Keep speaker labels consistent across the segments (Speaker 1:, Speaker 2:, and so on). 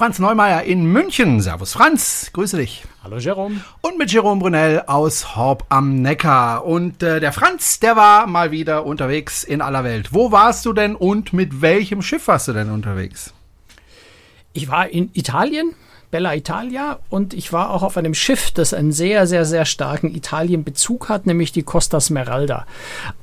Speaker 1: Franz Neumeier in München. Servus Franz, grüße dich.
Speaker 2: Hallo Jerome.
Speaker 1: Und mit Jerome Brunel aus Horb am Neckar. Und äh, der Franz, der war mal wieder unterwegs in aller Welt. Wo warst du denn und mit welchem Schiff warst du denn unterwegs?
Speaker 2: Ich war in Italien Bella Italia und ich war auch auf einem Schiff, das einen sehr, sehr, sehr starken Italien-Bezug hat, nämlich die Costa Smeralda.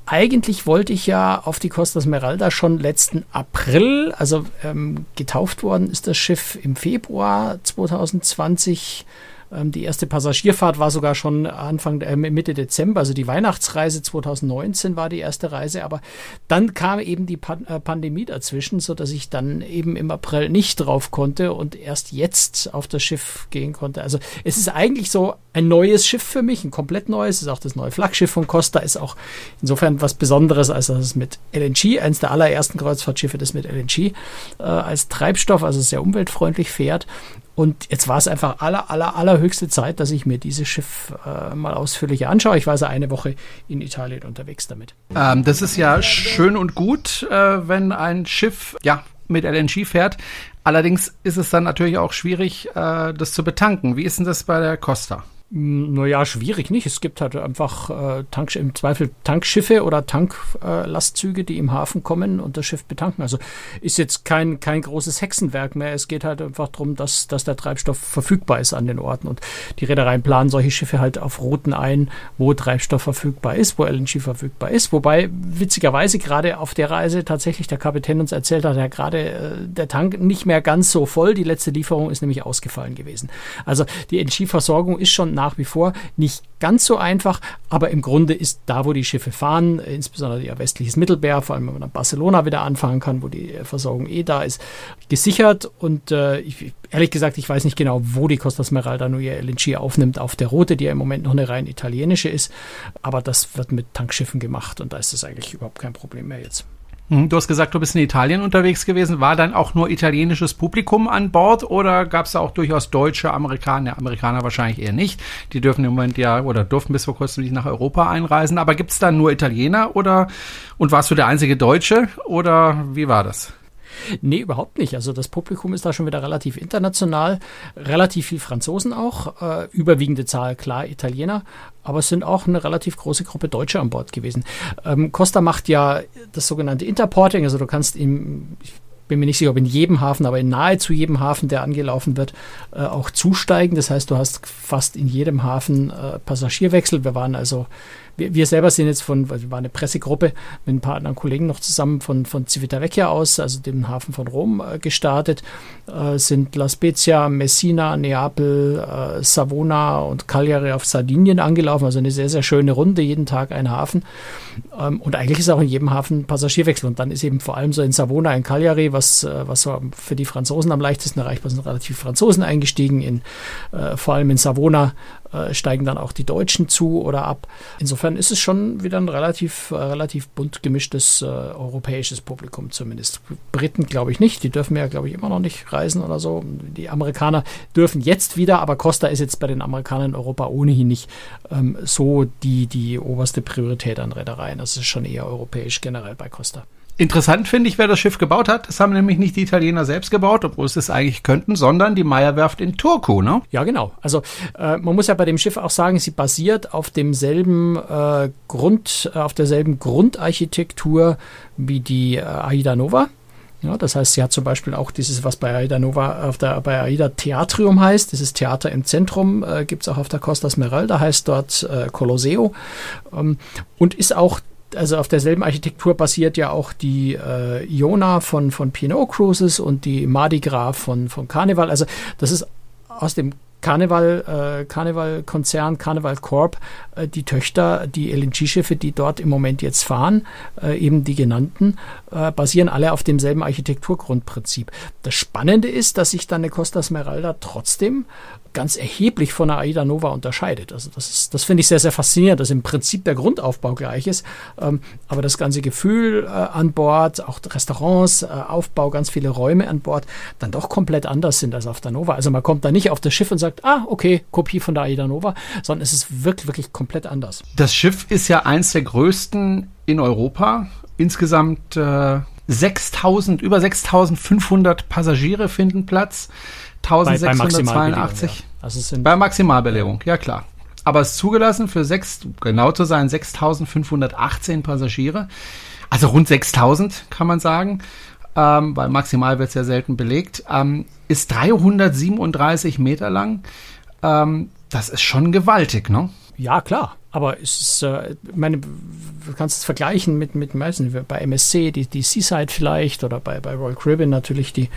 Speaker 2: Eigentlich wollte ich ja auf die Costa Smeralda schon letzten April, also ähm, getauft worden ist das Schiff im Februar 2020 ähm, die erste Passagierfahrt war sogar schon Anfang äh, Mitte Dezember, also die Weihnachtsreise 2019 war die erste Reise, aber dann kam eben die Pan äh, Pandemie dazwischen, so dass ich dann eben im April nicht drauf konnte und erst jetzt auf das Schiff gehen konnte. Also es ist eigentlich so ein neues Schiff für mich, ein komplett neues, es ist auch das neue Flaggschiff von Costa, ist auch insofern was Besonderes, als dass es mit LNG, eines der allerersten Kreuzfahrtschiffe, das mit LNG äh, als Treibstoff, also sehr umweltfreundlich fährt und jetzt war es einfach aller, aller, allerhöchste Zeit, dass ich mir dieses Schiff äh, mal ausführlicher anschaue. Ich war also eine Woche in Italien unterwegs damit.
Speaker 1: Ähm, das ist ja schön und gut, äh, wenn ein Schiff ja mit LNG fährt. Allerdings ist es dann natürlich auch schwierig, äh, das zu betanken. Wie ist denn das bei der Costa?
Speaker 2: Naja, schwierig nicht. Es gibt halt einfach äh, Tank, im Zweifel Tankschiffe oder Tanklastzüge, äh, die im Hafen kommen und das Schiff betanken. Also ist jetzt kein, kein großes Hexenwerk mehr. Es geht halt einfach darum, dass, dass der Treibstoff verfügbar ist an den Orten. Und die Reedereien planen solche Schiffe halt auf Routen ein, wo Treibstoff verfügbar ist, wo LNG verfügbar ist. Wobei witzigerweise gerade auf der Reise tatsächlich der Kapitän uns erzählt hat, ja gerade äh, der Tank nicht mehr ganz so voll. Die letzte Lieferung ist nämlich ausgefallen gewesen. Also die LNG-Versorgung ist schon nach wie vor nicht ganz so einfach, aber im Grunde ist da, wo die Schiffe fahren, insbesondere ihr westliches Mittelmeer, vor allem wenn man nach Barcelona wieder anfangen kann, wo die Versorgung eh da ist, gesichert. Und äh, ich, ehrlich gesagt, ich weiß nicht genau, wo die Costa Smeralda nur ihr LNG aufnimmt auf der Route, die ja im Moment noch eine rein italienische ist. Aber das wird mit Tankschiffen gemacht und da ist das eigentlich überhaupt kein Problem mehr jetzt.
Speaker 1: Hm, du hast gesagt, du bist in Italien unterwegs gewesen. War dann auch nur italienisches Publikum an Bord oder gab es da auch durchaus deutsche Amerikaner? Amerikaner wahrscheinlich eher nicht. Die dürfen im Moment ja oder durften bis vor kurzem nicht nach Europa einreisen. Aber gibt es da nur Italiener oder und warst du der einzige Deutsche oder wie war das?
Speaker 2: Nee, überhaupt nicht. Also das Publikum ist da schon wieder relativ international, relativ viel Franzosen auch, äh, überwiegende Zahl klar Italiener, aber es sind auch eine relativ große Gruppe Deutsche an Bord gewesen. Ähm, Costa macht ja das sogenannte Interporting, also du kannst im, ich bin mir nicht sicher, ob in jedem Hafen, aber in nahezu jedem Hafen, der angelaufen wird, äh, auch zusteigen. Das heißt, du hast fast in jedem Hafen äh, Passagierwechsel. Wir waren also wir, wir selber sind jetzt von, wir waren eine Pressegruppe mit ein paar anderen Kollegen noch zusammen von, von Civitavecchia aus, also dem Hafen von Rom, äh, gestartet, äh, sind La Spezia, Messina, Neapel, äh, Savona und Cagliari auf Sardinien angelaufen, also eine sehr, sehr schöne Runde, jeden Tag ein Hafen. Ähm, und eigentlich ist auch in jedem Hafen Passagierwechsel. Und dann ist eben vor allem so in Savona, in Cagliari, was, äh, was für die Franzosen am leichtesten erreichbar sind, relativ Franzosen eingestiegen. In, äh, vor allem in Savona äh, steigen dann auch die Deutschen zu oder ab. Insofern ist es schon wieder ein relativ, äh, relativ bunt gemischtes äh, europäisches Publikum zumindest. Briten glaube ich nicht, die dürfen ja glaube ich immer noch nicht reisen oder so. Die Amerikaner dürfen jetzt wieder, aber Costa ist jetzt bei den Amerikanern in Europa ohnehin nicht ähm, so die, die oberste Priorität an Reedereien. Das ist schon eher europäisch generell bei Costa.
Speaker 1: Interessant finde ich, wer das Schiff gebaut hat. Das haben nämlich nicht die Italiener selbst gebaut, obwohl es das eigentlich könnten, sondern die Meyerwerft in Turku, ne?
Speaker 2: Ja, genau. Also äh, man muss ja bei dem Schiff auch sagen, sie basiert auf demselben äh, Grund, äh, auf derselben Grundarchitektur wie die äh, Aida Nova. Ja, das heißt, sie hat zum Beispiel auch dieses, was bei Aida Nova auf der bei Aida Theatrium heißt, dieses Theater im Zentrum, äh, gibt es auch auf der Costa Smeralda, heißt dort äh, Colosseo ähm, und ist auch also auf derselben Architektur basiert ja auch die äh, Iona von, von P&O Cruises und die Mardi Gras von, von Carnival. Also das ist aus dem Carnival, äh, Carnival-Konzern, Carnival Corp, äh, die Töchter, die LNG-Schiffe, die dort im Moment jetzt fahren, äh, eben die genannten, äh, basieren alle auf demselben Architekturgrundprinzip. Das Spannende ist, dass sich dann eine Costa Smeralda trotzdem ganz erheblich von der Aida Nova unterscheidet. Also das, ist, das finde ich sehr, sehr faszinierend, dass im Prinzip der Grundaufbau gleich ist, ähm, aber das ganze Gefühl äh, an Bord, auch Restaurants, äh, Aufbau, ganz viele Räume an Bord, dann doch komplett anders sind als auf der Nova. Also man kommt da nicht auf das Schiff und sagt, ah, okay, Kopie von der Aida Nova, sondern es ist wirklich, wirklich komplett anders.
Speaker 1: Das Schiff ist ja eins der größten in Europa. Insgesamt äh, 6000, über 6500 Passagiere finden Platz. 1682. Ja. Also bei Maximalbelegung, ja klar. Aber es ist zugelassen für sechs, genau zu sein, 6518 Passagiere. Also rund 6000 kann man sagen, ähm, weil maximal wird es ja selten belegt. Ähm, ist 337 Meter lang. Ähm, das ist schon gewaltig, ne?
Speaker 2: Ja, klar. Aber es ist, äh, meine, du kannst es vergleichen mit, mit meisten, bei MSC, die, die Seaside vielleicht, oder bei, bei Royal Caribbean natürlich die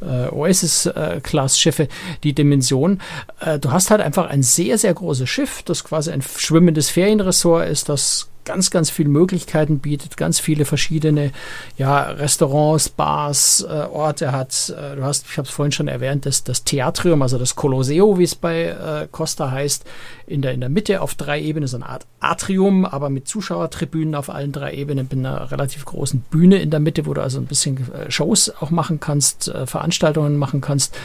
Speaker 2: äh, Oasis-Class-Schiffe, äh, die Dimension. Äh, du hast halt einfach ein sehr, sehr großes Schiff, das quasi ein schwimmendes Ferienressort ist, das ganz, ganz viele Möglichkeiten bietet, ganz viele verschiedene ja, Restaurants, Bars, äh, Orte hat. Äh, du hast, ich habe es vorhin schon erwähnt, das, das Theatrium, also das Colosseo, wie es bei äh, Costa heißt, in der, in der Mitte auf drei Ebenen, so eine Art Atrium, aber mit Zuschauertribünen auf allen drei Ebenen, mit einer relativ großen Bühne in der Mitte, wo du also ein bisschen äh, Shows auch machen kannst, äh, Veranstaltungen machen kannst.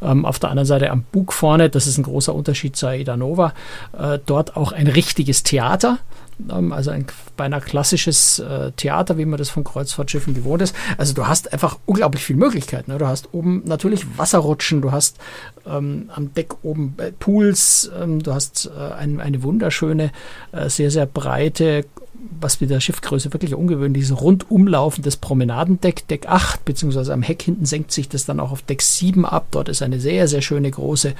Speaker 2: Ähm, auf der anderen Seite am Bug vorne, das ist ein großer Unterschied zur Aida Nova, äh, dort auch ein richtiges Theater also ein beinahe klassisches äh, Theater, wie man das von Kreuzfahrtschiffen gewohnt ist. Also du hast einfach unglaublich viele Möglichkeiten. Ne? Du hast oben natürlich Wasserrutschen, du hast ähm, am Deck oben äh, Pools, ähm, du hast äh, ein, eine wunderschöne, äh, sehr, sehr breite, was mit der Schiffgröße wirklich ungewöhnlich ist, rundumlaufendes Promenadendeck, Deck 8, beziehungsweise am Heck hinten senkt sich das dann auch auf Deck 7 ab. Dort ist eine sehr, sehr schöne große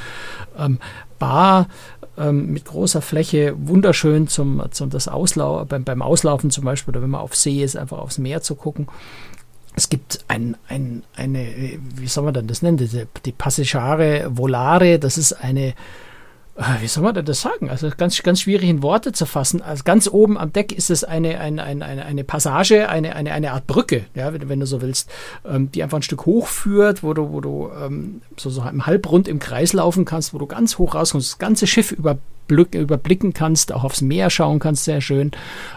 Speaker 2: ähm, Bar ähm, mit großer Fläche, wunderschön zum, zum das Auslau beim, beim Auslaufen zum Beispiel oder wenn man auf See ist, einfach aufs Meer zu gucken. Es gibt ein, ein, eine, wie soll man denn das nennen, die, die Passagare Volare, das ist eine wie soll man denn das sagen? Also ganz, ganz schwierig in Worte zu fassen. Also ganz oben am Deck ist es eine, eine, eine, eine Passage, eine, eine, eine Art Brücke, ja, wenn, wenn du so willst, ähm, die einfach ein Stück hochführt, wo du, wo du ähm, so, so im Halbrund im Kreis laufen kannst, wo du ganz hoch rauskommst, das ganze Schiff über überblicken kannst, auch aufs Meer schauen kannst, sehr schön.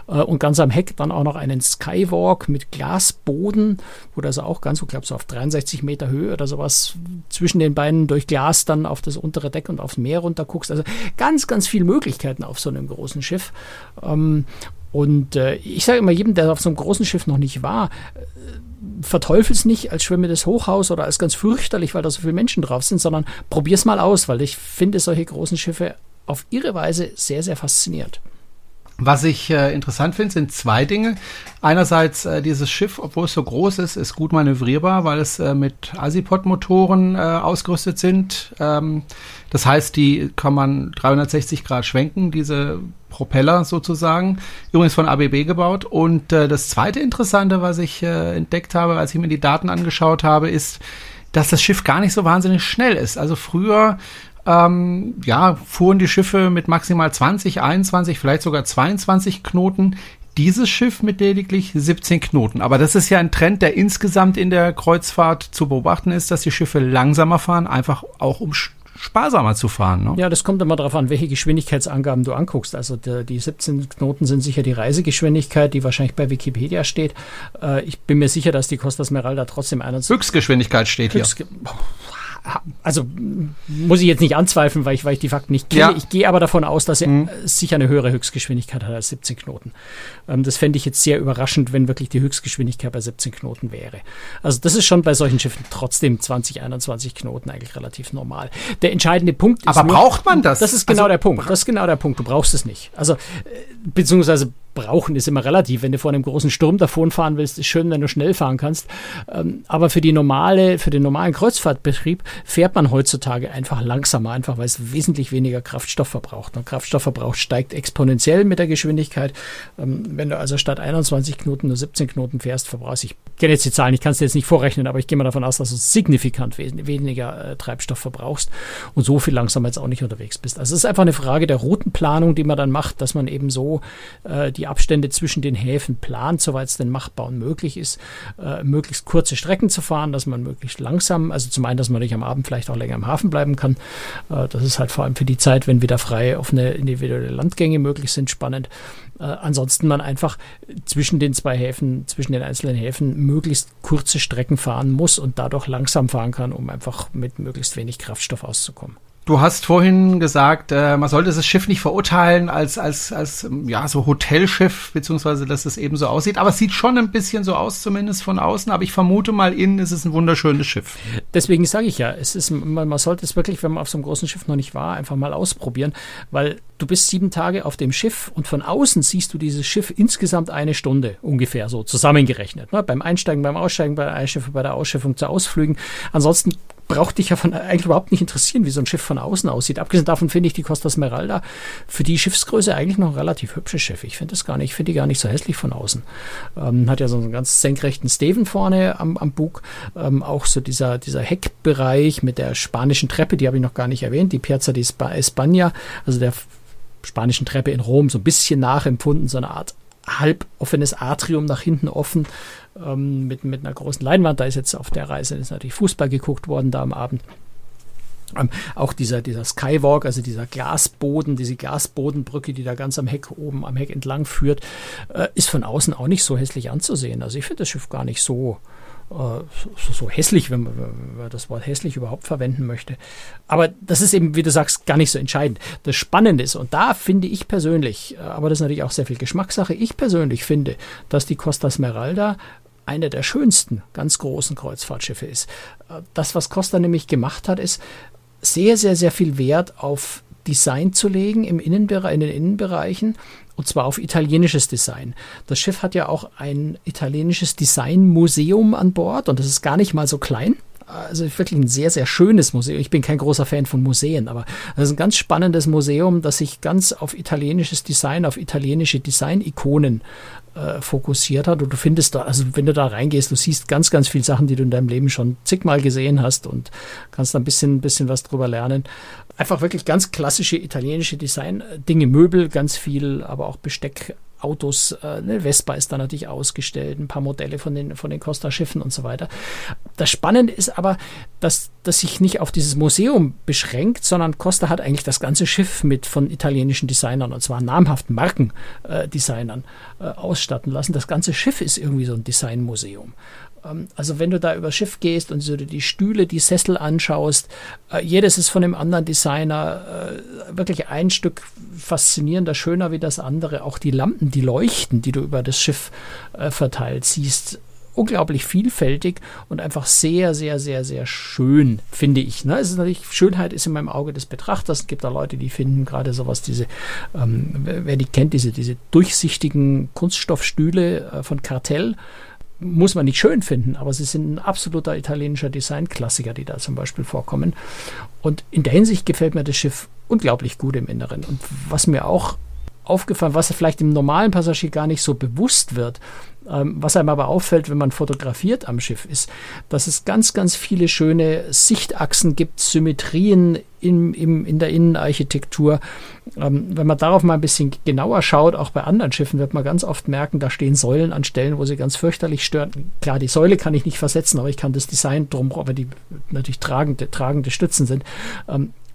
Speaker 2: Äh, und ganz am Heck dann auch noch einen Skywalk mit Glasboden, wo du also auch ganz, ich glaube, so auf 63 Meter Höhe oder sowas zwischen den Beinen durch Glas dann auf das untere Deck und aufs Meer runter guckst. Also ganz, ganz viele Möglichkeiten auf so einem großen Schiff. Ähm, und äh, ich sage immer jedem, der auf so einem großen Schiff noch nicht war, äh, verteufel es nicht als schwimmendes Hochhaus oder als ganz fürchterlich, weil da so viele Menschen drauf sind, sondern probier es mal aus, weil ich finde solche großen Schiffe auf ihre Weise sehr, sehr fasziniert.
Speaker 1: Was ich äh, interessant finde, sind zwei Dinge. Einerseits äh, dieses Schiff, obwohl es so groß ist, ist gut manövrierbar, weil es äh, mit Asipod-Motoren äh, ausgerüstet sind. Ähm, das heißt, die kann man 360 Grad schwenken, diese Propeller sozusagen. Übrigens von ABB gebaut. Und äh, das zweite Interessante, was ich äh, entdeckt habe, als ich mir die Daten angeschaut habe, ist, dass das Schiff gar nicht so wahnsinnig schnell ist. Also früher ähm, ja, fuhren die Schiffe mit maximal 20, 21, vielleicht sogar 22 Knoten. Dieses Schiff mit lediglich 17 Knoten. Aber das ist ja ein Trend, der insgesamt in der Kreuzfahrt zu beobachten ist, dass die Schiffe langsamer fahren, einfach auch um sparsamer zu fahren. Ne?
Speaker 2: Ja, das kommt immer darauf an, welche Geschwindigkeitsangaben du anguckst. Also der, die 17 Knoten sind sicher die Reisegeschwindigkeit, die wahrscheinlich bei Wikipedia steht. Äh, ich bin mir sicher, dass die Costa Smeralda trotzdem
Speaker 1: 21... Höchstgeschwindigkeit steht Höchstge hier
Speaker 2: also muss ich jetzt nicht anzweifeln, weil ich, weil ich die Fakten nicht kenne. Ja. Ich gehe aber davon aus, dass er mhm. sicher eine höhere Höchstgeschwindigkeit hat als 17 Knoten. Ähm, das fände ich jetzt sehr überraschend, wenn wirklich die Höchstgeschwindigkeit bei 17 Knoten wäre. Also das ist schon bei solchen Schiffen trotzdem 20, 21 Knoten eigentlich relativ normal. Der entscheidende Punkt ist.
Speaker 1: Aber nur, braucht man das?
Speaker 2: Das ist genau also, der Punkt. Das ist genau der Punkt. Du brauchst es nicht. Also, äh, beziehungsweise brauchen ist immer relativ. Wenn du vor einem großen Sturm davon fahren willst, ist schön, wenn du schnell fahren kannst. Ähm, aber für die normale, für den normalen Kreuzfahrtbetrieb fährt man heutzutage einfach langsamer, einfach weil es wesentlich weniger Kraftstoff verbraucht. Und Kraftstoffverbrauch steigt exponentiell mit der Geschwindigkeit. Ähm, wenn du also statt 21 Knoten nur 17 Knoten fährst, verbrauchst ich kenne jetzt die Zahlen, ich kann es dir jetzt nicht vorrechnen, aber ich gehe mal davon aus, dass du signifikant weniger äh, Treibstoff verbrauchst und so viel langsamer jetzt auch nicht unterwegs bist. Also es ist einfach eine Frage der Routenplanung, die man dann macht, dass man eben so äh, die Abstände zwischen den Häfen plant, soweit es denn machbar und möglich ist, äh, möglichst kurze Strecken zu fahren, dass man möglichst langsam, also zum einen, dass man nicht am Abend vielleicht auch länger im Hafen bleiben kann. Äh, das ist halt vor allem für die Zeit, wenn wieder frei offene individuelle Landgänge möglich sind, spannend. Äh, ansonsten man einfach zwischen den zwei Häfen, zwischen den einzelnen Häfen möglichst kurze Strecken fahren muss und dadurch langsam fahren kann, um einfach mit möglichst wenig Kraftstoff auszukommen.
Speaker 1: Du hast vorhin gesagt, äh, man sollte das Schiff nicht verurteilen als, als, als ja, so Hotelschiff, beziehungsweise dass es eben so aussieht. Aber es sieht schon ein bisschen so aus, zumindest von außen. Aber ich vermute mal, innen ist es ein wunderschönes Schiff.
Speaker 2: Deswegen sage ich ja, es ist, man, man sollte es wirklich, wenn man auf so einem großen Schiff noch nicht war, einfach mal ausprobieren, weil du bist sieben Tage auf dem Schiff und von außen siehst du dieses Schiff insgesamt eine Stunde ungefähr so zusammengerechnet. Ne? Beim Einsteigen, beim Aussteigen, bei der Einschiffung, bei der Ausschiffung zu Ausflügen. Ansonsten braucht dich ja von, eigentlich überhaupt nicht interessieren, wie so ein Schiff von außen aussieht. Abgesehen davon finde ich die Costa Smeralda für die Schiffsgröße eigentlich noch ein relativ hübsches Schiff. Ich finde das gar nicht, ich finde die gar nicht so hässlich von außen. Ähm, hat ja so einen ganz senkrechten Steven vorne am, am Bug. Ähm, auch so dieser, dieser Heckbereich mit der spanischen Treppe, die habe ich noch gar nicht erwähnt, die Piazza di España, also der spanischen Treppe in Rom, so ein bisschen nachempfunden, so eine Art halb offenes Atrium nach hinten offen ähm, mit, mit einer großen Leinwand. Da ist jetzt auf der Reise ist natürlich Fußball geguckt worden da am Abend. Ähm, auch dieser, dieser Skywalk, also dieser Glasboden, diese Glasbodenbrücke, die da ganz am Heck oben am Heck entlang führt, äh, ist von außen auch nicht so hässlich anzusehen. Also ich finde das Schiff gar nicht so, so, so, hässlich, wenn man, wenn man, das Wort hässlich überhaupt verwenden möchte. Aber das ist eben, wie du sagst, gar nicht so entscheidend. Das Spannende ist, und da finde ich persönlich, äh, aber das ist natürlich auch sehr viel Geschmackssache, ich persönlich finde, dass die Costa Smeralda einer der schönsten ganz großen Kreuzfahrtschiffe ist. Äh, das, was Costa nämlich gemacht hat, ist sehr, sehr, sehr viel Wert auf Design zu legen im Innenbereich, in den Innenbereichen und zwar auf italienisches Design. Das Schiff hat ja auch ein italienisches Designmuseum an Bord und das ist gar nicht mal so klein. Also wirklich ein sehr, sehr schönes Museum. Ich bin kein großer Fan von Museen, aber das ist ein ganz spannendes Museum, das sich ganz auf italienisches Design, auf italienische Design-Ikonen äh, fokussiert hat. Und du findest da, also wenn du da reingehst, du siehst ganz, ganz viele Sachen, die du in deinem Leben schon zigmal gesehen hast und kannst da ein bisschen, bisschen was drüber lernen. Einfach wirklich ganz klassische italienische Design-Dinge, Möbel, ganz viel, aber auch Besteck, Autos, äh, ne, Vespa ist da natürlich ausgestellt, ein paar Modelle von den, von den Costa-Schiffen und so weiter. Das Spannende ist aber, dass das sich nicht auf dieses Museum beschränkt, sondern Costa hat eigentlich das ganze Schiff mit von italienischen Designern und zwar namhaften Markendesignern äh, äh, ausstatten lassen. Das ganze Schiff ist irgendwie so ein Designmuseum. Ähm, also wenn du da übers Schiff gehst und so die Stühle, die Sessel anschaust, äh, jedes ist von einem anderen Designer äh, wirklich ein Stück faszinierender, schöner wie das andere. Auch die Lampen, die leuchten, die du über das Schiff äh, verteilt siehst, unglaublich vielfältig und einfach sehr, sehr, sehr, sehr schön, finde ich. Ne? Es ist natürlich, Schönheit ist in meinem Auge des Betrachters. Es gibt da Leute, die finden gerade sowas, diese, ähm, wer die kennt, diese, diese durchsichtigen Kunststoffstühle von Kartell muss man nicht schön finden, aber sie sind ein absoluter italienischer Designklassiker, die da zum Beispiel vorkommen. Und in der Hinsicht gefällt mir das Schiff unglaublich gut im Inneren. Und was mir auch aufgefallen, was vielleicht dem normalen Passagier gar nicht so bewusst wird, was einem aber auffällt, wenn man fotografiert am Schiff, ist, dass es ganz, ganz viele schöne Sichtachsen gibt, Symmetrien in, in, in der Innenarchitektur. Ähm, wenn man darauf mal ein bisschen genauer schaut, auch bei anderen Schiffen, wird man ganz oft merken, da stehen Säulen an Stellen, wo sie ganz fürchterlich stören. Klar, die Säule kann ich nicht versetzen, aber ich kann das Design drum, aber die natürlich tragende, tragende Stützen sind.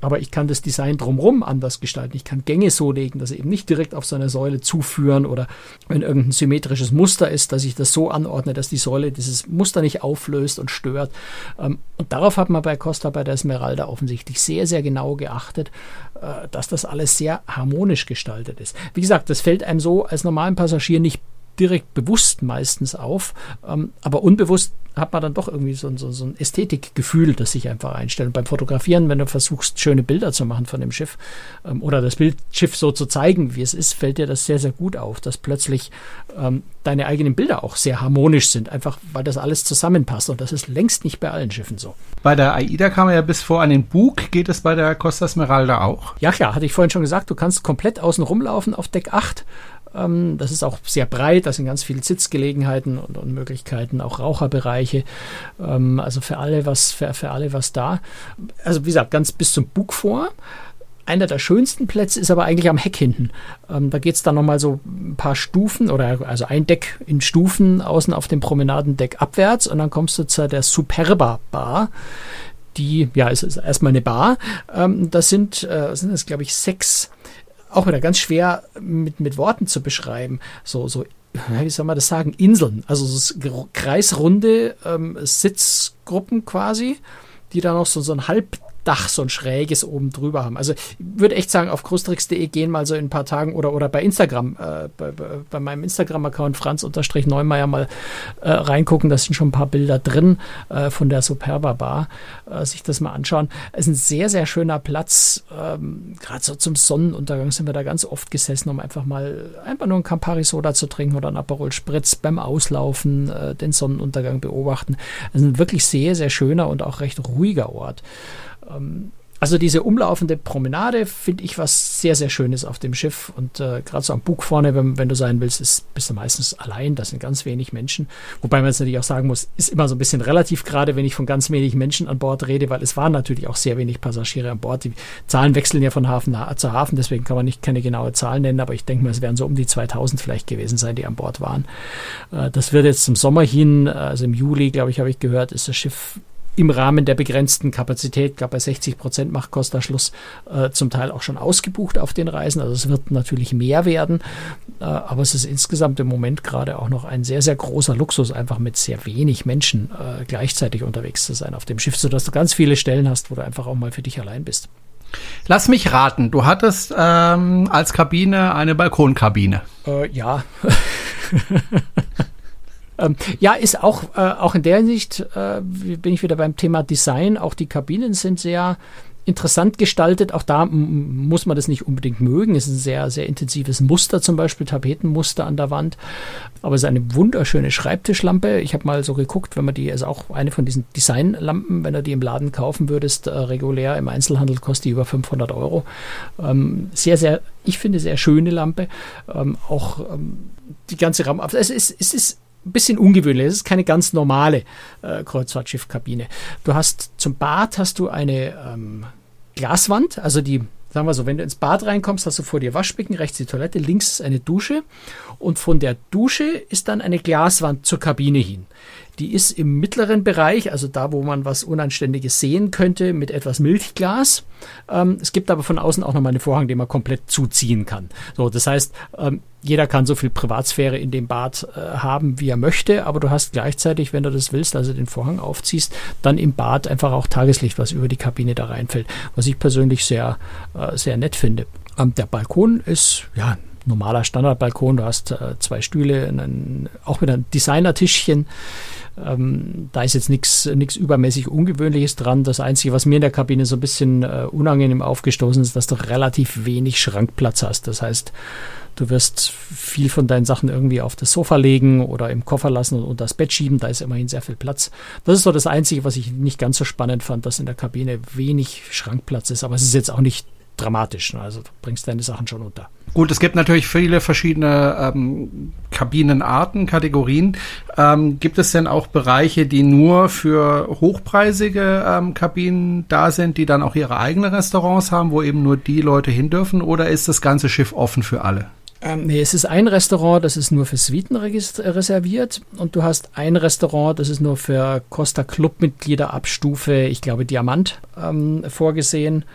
Speaker 2: Aber ich kann das Design drumherum anders gestalten. Ich kann Gänge so legen, dass sie eben nicht direkt auf so eine Säule zuführen oder wenn irgendein symmetrisches Muster ist, dass ich das so anordne, dass die Säule dieses Muster nicht auflöst und stört. Ähm, und darauf hat man bei Costa bei der Esmeralda offensichtlich sehr, sehr genau geachtet, äh, dass das alles sehr harmonisch gestaltet ist. Wie gesagt, das fällt einem so als normalen Passagier nicht direkt bewusst meistens auf, ähm, aber unbewusst hat man dann doch irgendwie so, so, so ein Ästhetikgefühl, das sich einfach einstellt. Und beim Fotografieren, wenn du versuchst, schöne Bilder zu machen von dem Schiff ähm, oder das Bildschiff so zu zeigen, wie es ist, fällt dir das sehr, sehr gut auf, dass plötzlich ähm, deine eigenen Bilder auch sehr harmonisch sind, einfach weil das alles zusammenpasst. Und das ist längst nicht bei allen Schiffen so.
Speaker 1: Bei der AIDA kam man ja bis vor an den Bug. Geht es bei der Costa Smeralda auch?
Speaker 2: Ja, ja, hatte ich vorhin schon gesagt, du kannst komplett außen rumlaufen auf Deck 8 ähm, das ist auch sehr breit, da sind ganz viele Sitzgelegenheiten und, und Möglichkeiten, auch Raucherbereiche. Ähm, also für alle was, für, für alle was da. Also wie gesagt, ganz bis zum Bug vor. Einer der schönsten Plätze ist aber eigentlich am Heck hinten. Ähm, da geht es dann nochmal so ein paar Stufen oder also ein Deck in Stufen außen auf dem Promenadendeck abwärts und dann kommst du zu der Superba Bar. Die, ja, es ist erstmal eine Bar. Ähm, das sind, äh, sind das, glaube ich, sechs auch wieder ganz schwer mit, mit Worten zu beschreiben. So, so, wie soll man das sagen? Inseln, also so kreisrunde ähm, Sitzgruppen quasi, die dann noch so, so ein halb Dach, so ein schräges oben drüber haben. Also ich würde echt sagen, auf großtricks.de gehen mal so in ein paar Tagen oder, oder bei Instagram, äh, bei, bei, meinem Instagram-Account Franz-Neumeier mal äh, reingucken. Da sind schon ein paar Bilder drin äh, von der Superba Bar. Äh, sich das mal anschauen. Es ist ein sehr, sehr schöner Platz. Ähm, Gerade so zum Sonnenuntergang sind wir da ganz oft gesessen, um einfach mal einfach nur ein Campari Soda zu trinken oder ein Aperol Spritz beim Auslaufen, äh, den Sonnenuntergang beobachten. Es ist ein wirklich sehr, sehr schöner und auch recht ruhiger Ort. Ähm, also diese umlaufende Promenade finde ich was sehr, sehr Schönes auf dem Schiff. Und äh, gerade so am Bug vorne, wenn, wenn, du sein willst, ist, bist du meistens allein. Das sind ganz wenig Menschen. Wobei man jetzt natürlich auch sagen muss, ist immer so ein bisschen relativ gerade, wenn ich von ganz wenig Menschen an Bord rede, weil es waren natürlich auch sehr wenig Passagiere an Bord. Die Zahlen wechseln ja von Hafen zu Hafen, deswegen kann man nicht keine genaue Zahl nennen, aber ich denke mal, es werden so um die 2000 vielleicht gewesen sein, die an Bord waren. Äh, das wird jetzt zum Sommer hin, also im Juli, glaube ich, habe ich gehört, ist das Schiff im Rahmen der begrenzten Kapazität, glaube bei 60 Prozent macht Costa Schluss, äh, zum Teil auch schon ausgebucht auf den Reisen. Also es wird natürlich mehr werden, äh, aber es ist insgesamt im Moment gerade auch noch ein sehr, sehr großer Luxus, einfach mit sehr wenig Menschen äh, gleichzeitig unterwegs zu sein auf dem Schiff, sodass du ganz viele Stellen hast, wo du einfach auch mal für dich allein bist.
Speaker 1: Lass mich raten, du hattest ähm, als Kabine eine Balkonkabine.
Speaker 2: Äh, ja. Ähm, ja, ist auch, äh, auch in der Hinsicht, äh, bin ich wieder beim Thema Design. Auch die Kabinen sind sehr interessant gestaltet. Auch da muss man das nicht unbedingt mögen. Es ist ein sehr, sehr intensives Muster, zum Beispiel Tapetenmuster an der Wand. Aber es ist eine wunderschöne Schreibtischlampe. Ich habe mal so geguckt, wenn man die, also auch eine von diesen Designlampen, wenn du die im Laden kaufen würdest, äh, regulär im Einzelhandel kostet die über 500 Euro. Ähm, sehr, sehr, ich finde, sehr schöne Lampe. Ähm, auch ähm, die ganze Raum, es ist, es ist ein bisschen ungewöhnlich. Es ist keine ganz normale äh, Kreuzfahrtschiffkabine. Du hast zum Bad hast du eine ähm, Glaswand, also die, sagen wir so, wenn du ins Bad reinkommst, hast du vor dir Waschbecken, rechts die Toilette, links eine Dusche und von der Dusche ist dann eine Glaswand zur Kabine hin. Die ist im mittleren Bereich, also da, wo man was Unanständiges sehen könnte, mit etwas Milchglas. Ähm, es gibt aber von außen auch nochmal einen Vorhang, den man komplett zuziehen kann. So, das heißt, ähm, jeder kann so viel Privatsphäre in dem Bad äh, haben, wie er möchte, aber du hast gleichzeitig, wenn du das willst, also den Vorhang aufziehst, dann im Bad einfach auch Tageslicht, was über die Kabine da reinfällt, was ich persönlich sehr, äh, sehr nett finde. Ähm, der Balkon ist, ja, normaler Standardbalkon. Du hast äh, zwei Stühle, einen, auch mit einem Designertischchen. Ähm, da ist jetzt nichts übermäßig Ungewöhnliches dran. Das Einzige, was mir in der Kabine so ein bisschen äh, unangenehm aufgestoßen ist, dass du relativ wenig Schrankplatz hast. Das heißt, du wirst viel von deinen Sachen irgendwie auf das Sofa legen oder im Koffer lassen und unter das Bett schieben. Da ist immerhin sehr viel Platz. Das ist so das Einzige, was ich nicht ganz so spannend fand, dass in der Kabine wenig Schrankplatz ist. Aber es ist jetzt auch nicht dramatisch. Ne? Also du bringst deine Sachen schon unter.
Speaker 1: Gut, es gibt natürlich viele verschiedene ähm, Kabinenarten, Kategorien. Ähm, gibt es denn auch Bereiche, die nur für hochpreisige ähm, Kabinen da sind, die dann auch ihre eigenen Restaurants haben, wo eben nur die Leute hin dürfen? Oder ist das ganze Schiff offen für alle?
Speaker 2: Ähm, nee, es ist ein Restaurant, das ist nur für Suiten reserviert und du hast ein Restaurant, das ist nur für Costa Club-Mitglieder ab Stufe, ich glaube, Diamant ähm, vorgesehen.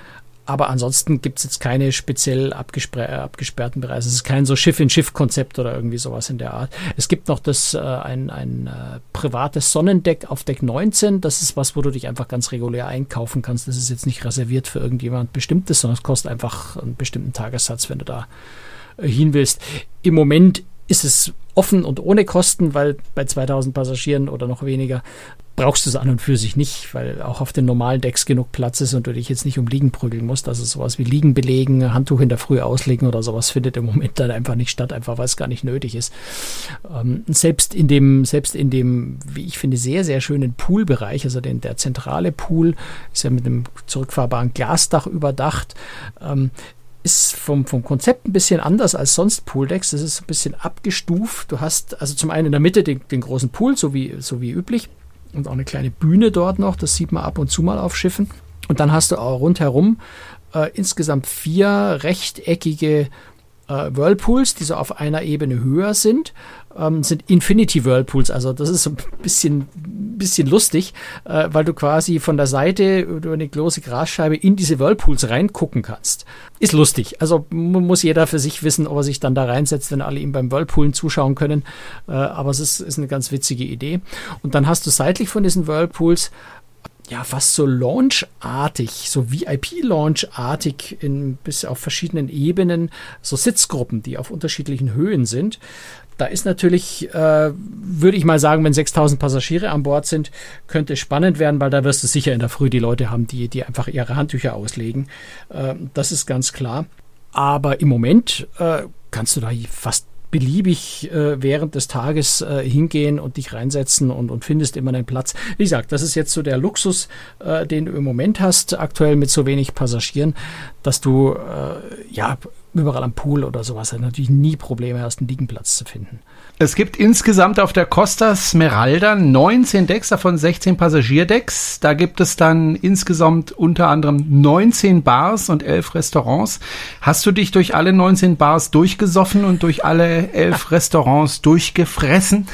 Speaker 2: Aber ansonsten gibt es jetzt keine speziell abgesperrten Bereiche. Es ist kein so Schiff-in-Schiff-Konzept oder irgendwie sowas in der Art. Es gibt noch das äh, ein, ein äh, privates Sonnendeck auf Deck 19. Das ist was, wo du dich einfach ganz regulär einkaufen kannst. Das ist jetzt nicht reserviert für irgendjemand Bestimmtes, sondern es kostet einfach einen bestimmten Tagessatz, wenn du da äh, hin willst. Im Moment ist es offen und ohne Kosten, weil bei 2000 Passagieren oder noch weniger brauchst du es an und für sich nicht, weil auch auf den normalen Decks genug Platz ist und du dich jetzt nicht um Liegen prügeln musst. Also sowas wie Liegen belegen, Handtuch in der Früh auslegen oder sowas findet im Moment dann einfach nicht statt, einfach weil es gar nicht nötig ist. Ähm, selbst in dem, selbst in dem, wie ich finde, sehr, sehr schönen Poolbereich, also den, der zentrale Pool ist ja mit einem zurückfahrbaren Glasdach überdacht. Ähm, ist vom, vom Konzept ein bisschen anders als sonst Pooldecks. Das ist ein bisschen abgestuft. Du hast also zum einen in der Mitte den, den großen Pool, so wie, so wie üblich, und auch eine kleine Bühne dort noch. Das sieht man ab und zu mal auf Schiffen. Und dann hast du auch rundherum äh, insgesamt vier rechteckige äh, Whirlpools, die so auf einer Ebene höher sind, ähm, sind Infinity Whirlpools. Also das ist so ein bisschen, bisschen lustig, äh, weil du quasi von der Seite über eine große Grasscheibe in diese Whirlpools reingucken kannst. Ist lustig. Also muss jeder für sich wissen, ob er sich dann da reinsetzt, wenn alle ihm beim Whirlpoolen zuschauen können. Äh, aber es ist, ist eine ganz witzige Idee. Und dann hast du seitlich von diesen Whirlpools ja, fast so launchartig, so VIP-Launch-artig in, bis auf verschiedenen Ebenen, so Sitzgruppen, die auf unterschiedlichen Höhen sind. Da ist natürlich, äh, würde ich mal sagen, wenn 6000 Passagiere an Bord sind, könnte es spannend werden, weil da wirst du sicher in der Früh die Leute haben, die, die einfach ihre Handtücher auslegen. Äh, das ist ganz klar. Aber im Moment äh, kannst du da fast beliebig äh, während des Tages äh, hingehen und dich reinsetzen und, und findest immer einen Platz. Wie gesagt, das ist jetzt so der Luxus, äh, den du im Moment hast, aktuell mit so wenig Passagieren, dass du äh, ja überall am Pool oder sowas natürlich nie Probleme hast, einen Liegenplatz zu finden.
Speaker 1: Es gibt insgesamt auf der Costa Smeralda 19 Decks, davon 16 Passagierdecks. Da gibt es dann insgesamt unter anderem 19 Bars und 11 Restaurants. Hast du dich durch alle 19 Bars durchgesoffen und durch alle 11 Restaurants durchgefressen?